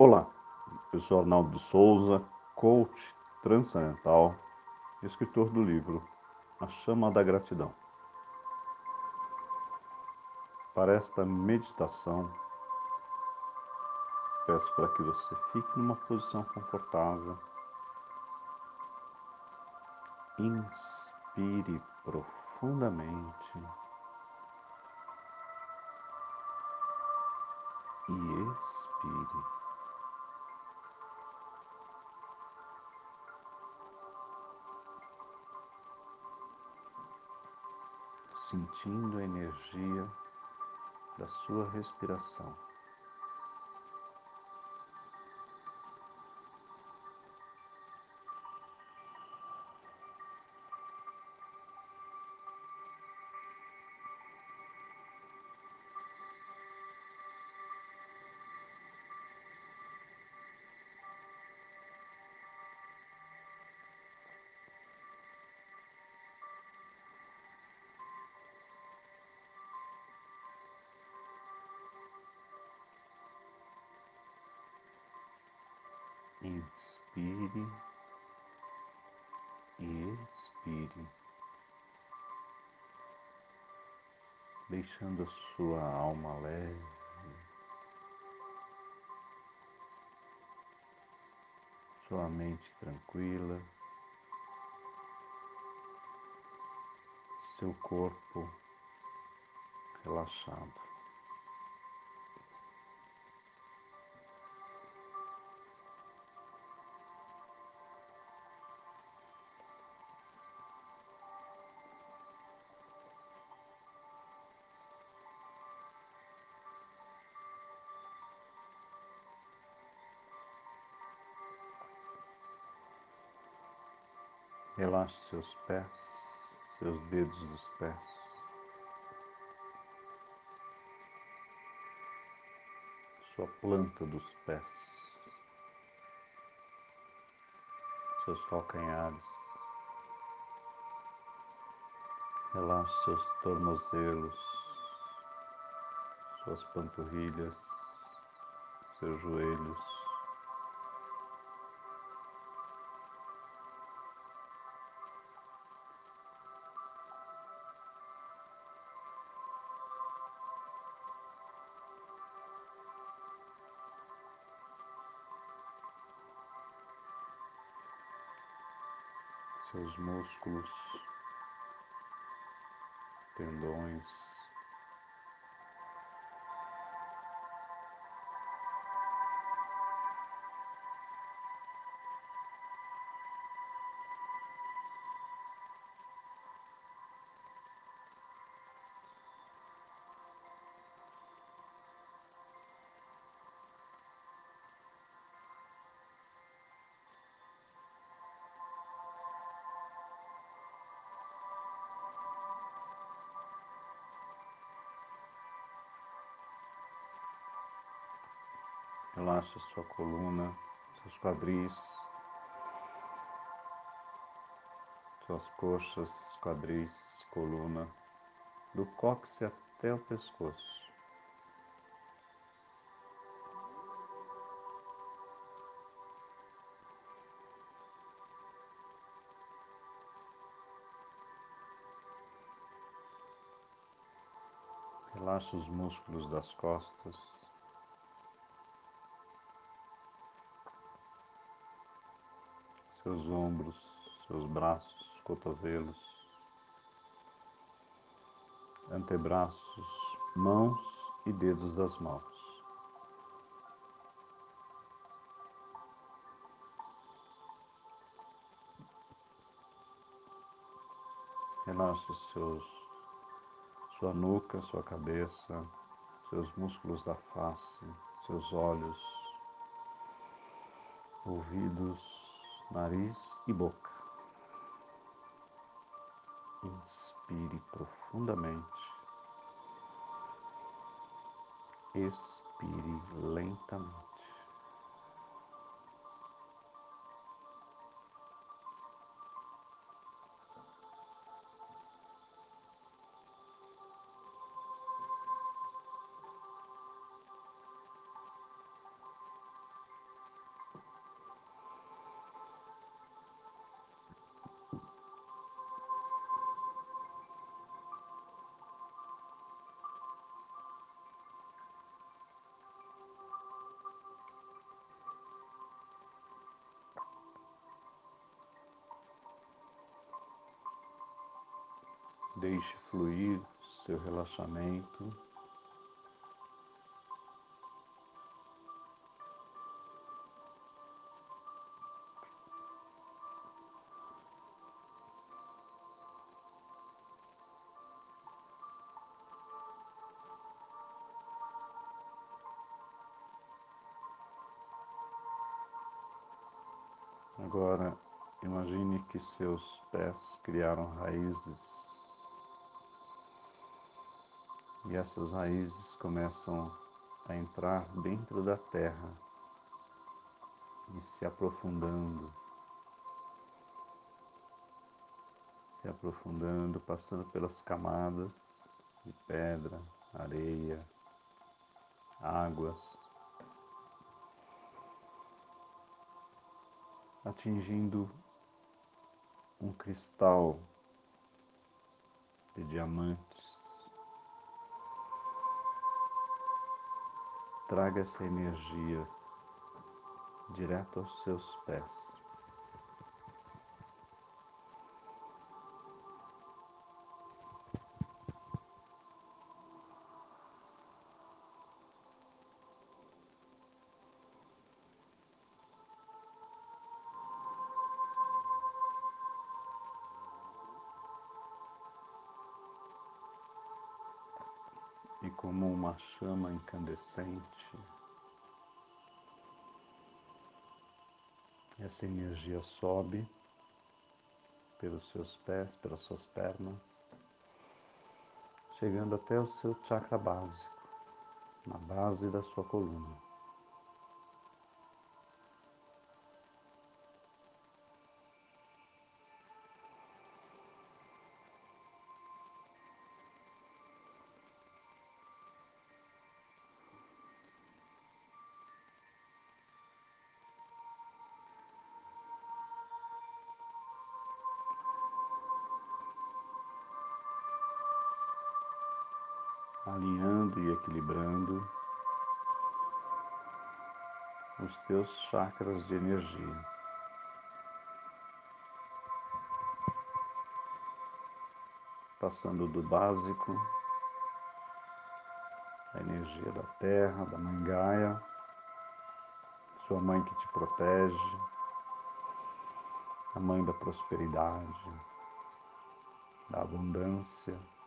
Olá, eu sou Arnaldo Souza, coach transcendental escritor do livro A Chama da Gratidão. Para esta meditação, peço para que você fique numa posição confortável. Inspire profundamente e expire. Sentindo a energia da sua respiração. Inspire. E expire, deixando a sua alma leve, sua mente tranquila, seu corpo relaxado. Relaxe seus pés, seus dedos dos pés. Sua planta dos pés. Seus calcanhares. Relaxe seus tornozelos, suas panturrilhas, seus joelhos. Seus músculos, tendões, Relaxa sua coluna, seus quadris, suas coxas, quadris, coluna, do cóccix até o pescoço. Relaxa os músculos das costas, seus ombros, seus braços, cotovelos, antebraços, mãos e dedos das mãos. Relaxe seus, sua nuca, sua cabeça, seus músculos da face, seus olhos, ouvidos, nariz e boca. Inspire profundamente. Expire lentamente. Deixe fluir seu relaxamento. Agora imagine que seus pés criaram raízes e essas raízes começam a entrar dentro da terra e se aprofundando, se aprofundando, passando pelas camadas de pedra, areia, águas, atingindo um cristal de diamantes. Traga essa energia direto aos seus pés. Como uma chama incandescente, essa energia sobe pelos seus pés, pelas suas pernas, chegando até o seu chakra básico, na base da sua coluna. Alinhando e equilibrando os teus chakras de energia. Passando do básico, a energia da terra, da mãe Gaia, sua mãe que te protege, a mãe da prosperidade, da abundância.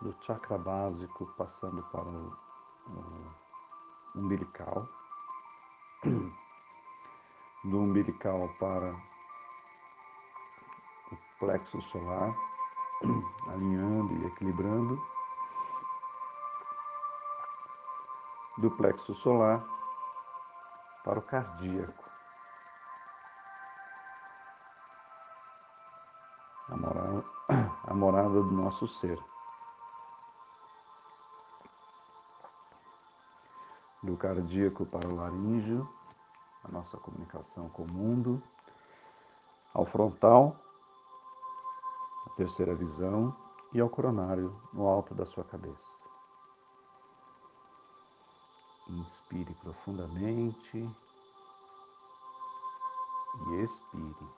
Do chakra básico passando para o, umbilical, do umbilical para o plexo solar, alinhando e equilibrando, do plexo solar para o cardíaco. A morada, a morada do nosso ser. Do cardíaco para o laríngeo, a nossa comunicação com o mundo, ao frontal, a terceira visão, e ao coronário, no alto da sua cabeça. Inspire profundamente e expire.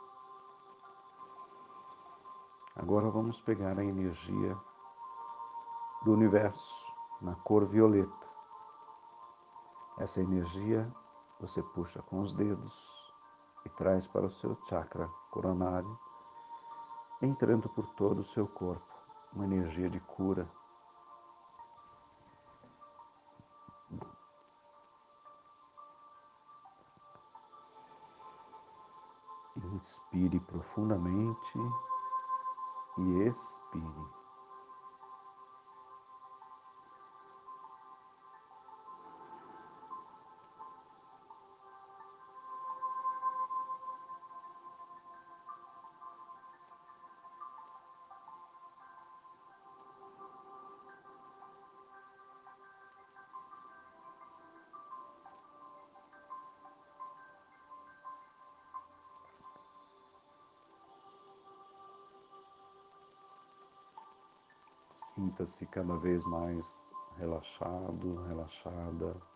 Agora vamos pegar a energia do universo na cor violeta. Essa energia você puxa com os dedos e traz para o seu chakra coronário, entrando por todo o seu corpo, uma energia de cura. Inspire profundamente e expire. Sinta-se cada vez mais relaxado, relaxada.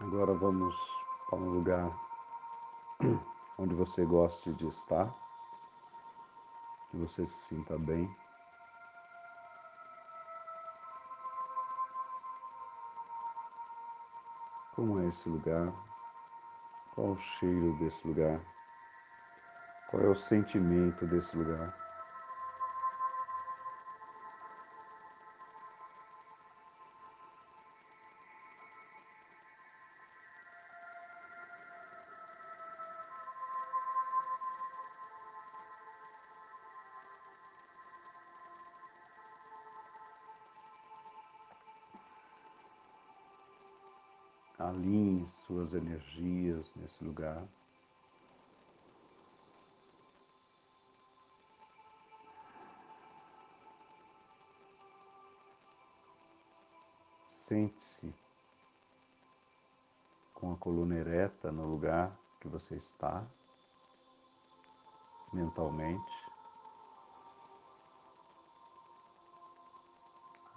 Agora vamos para um lugar onde você goste de estar, que você se sinta bem. Como é esse lugar? Qual o cheiro desse lugar? Qual é o sentimento desse lugar? Alinhe suas energias nesse lugar. Sente-se com a coluna ereta no lugar que você está, mentalmente.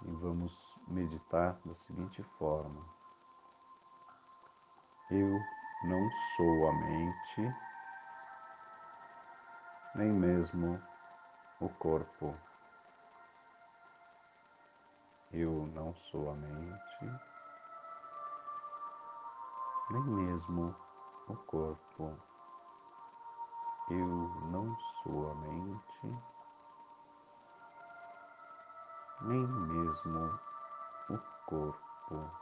E vamos meditar da seguinte forma. Eu não sou a mente, nem mesmo o corpo. Eu não sou a mente, nem mesmo o corpo. Eu não sou a mente, nem mesmo o corpo.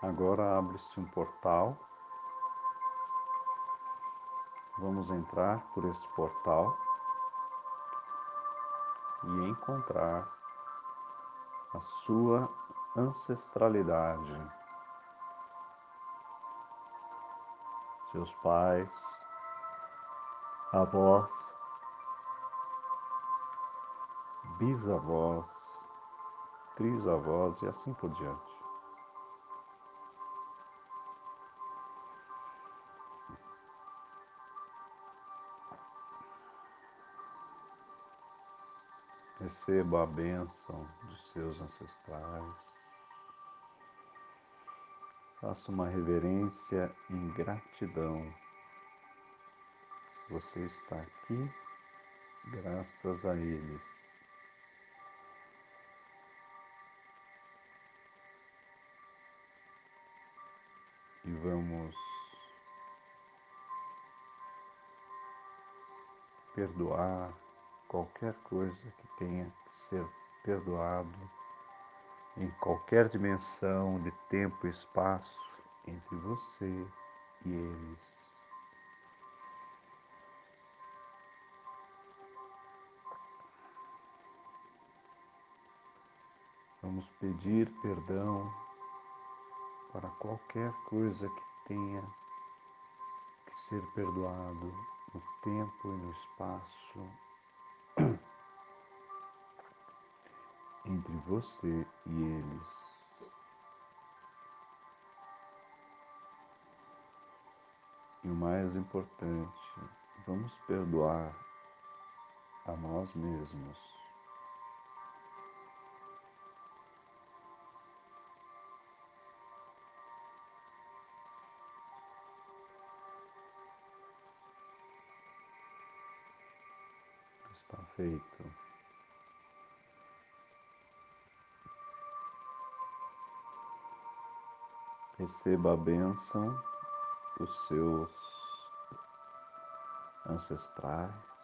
Agora abre-se um portal. Vamos entrar por este portal e encontrar a sua ancestralidade, seus pais, avós, bisavós, trisavós e assim por diante. Receba a bênção dos seus ancestrais. Faça uma reverência em gratidão. Você está aqui graças a eles. E vamos perdoar qualquer coisa que tenha que ser perdoado em qualquer dimensão de tempo e espaço entre você e eles. Vamos pedir perdão para qualquer coisa que tenha que ser perdoado no tempo e no espaço entre você e eles. E o mais importante, vamos perdoar a nós mesmos. Está feito. Receba a bênção dos seus ancestrais.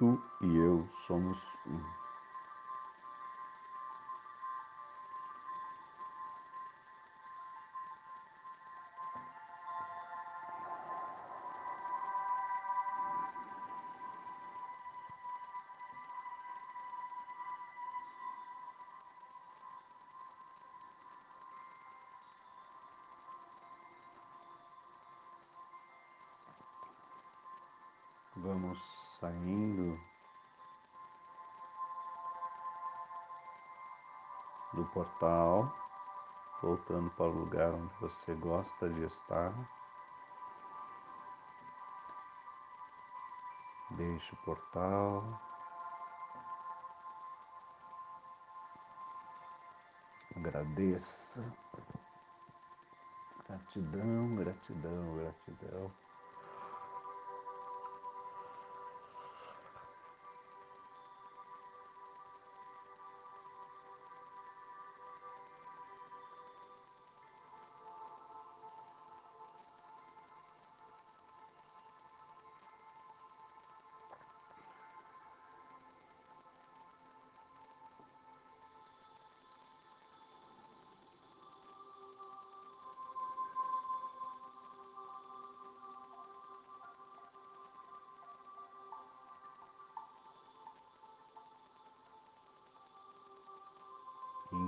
Tu e eu somos um. Do portal, voltando para o lugar onde você gosta de estar. Deixe o portal. Agradeça. Gratidão, gratidão, gratidão.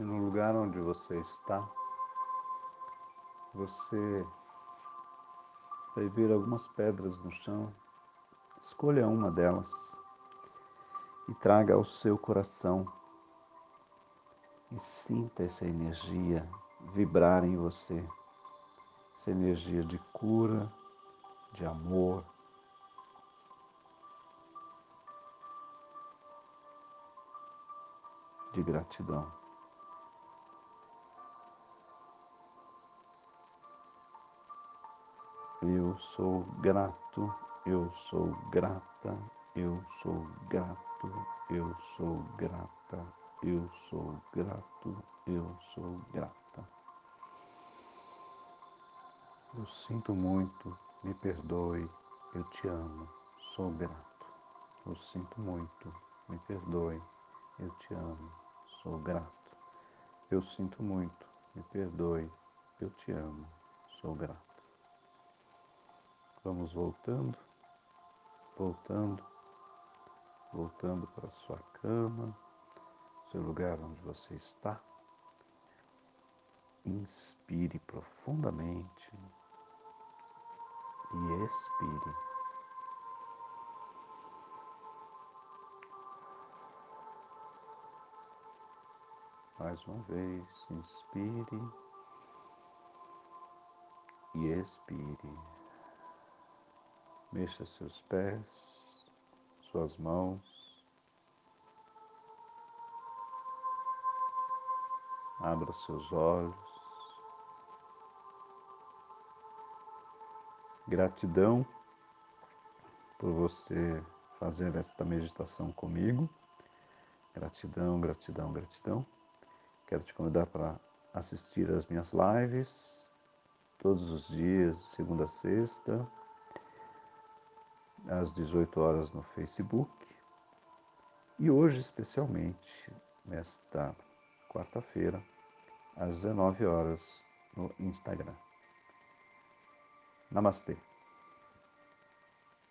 E no lugar onde você está, você vai ver algumas pedras no chão. Escolha uma delas e traga ao seu coração e sinta essa energia vibrar em você. Essa energia de cura, de amor, de gratidão. Eu sou grato, eu sou grata, eu sou grato, eu sou grata, eu sou grato, eu sou grata. Eu sinto muito, me perdoe, eu te amo, sou grato. Eu sinto muito, me perdoe, eu te amo, sou grato. Eu sinto muito, me perdoe, eu te amo, sou grato. Vamos voltando, voltando, voltando para sua cama, seu lugar onde você está. Inspire profundamente e expire. Mais uma vez, inspire e expire. Mexa seus pés, suas mãos. Abra seus olhos. Gratidão por você fazer esta meditação comigo. Gratidão, gratidão, gratidão. Quero te convidar para assistir às minhas lives todos os dias, segunda a sexta, às 18 horas no Facebook. E hoje, especialmente, nesta quarta-feira, às 19 horas no Instagram. Namastê.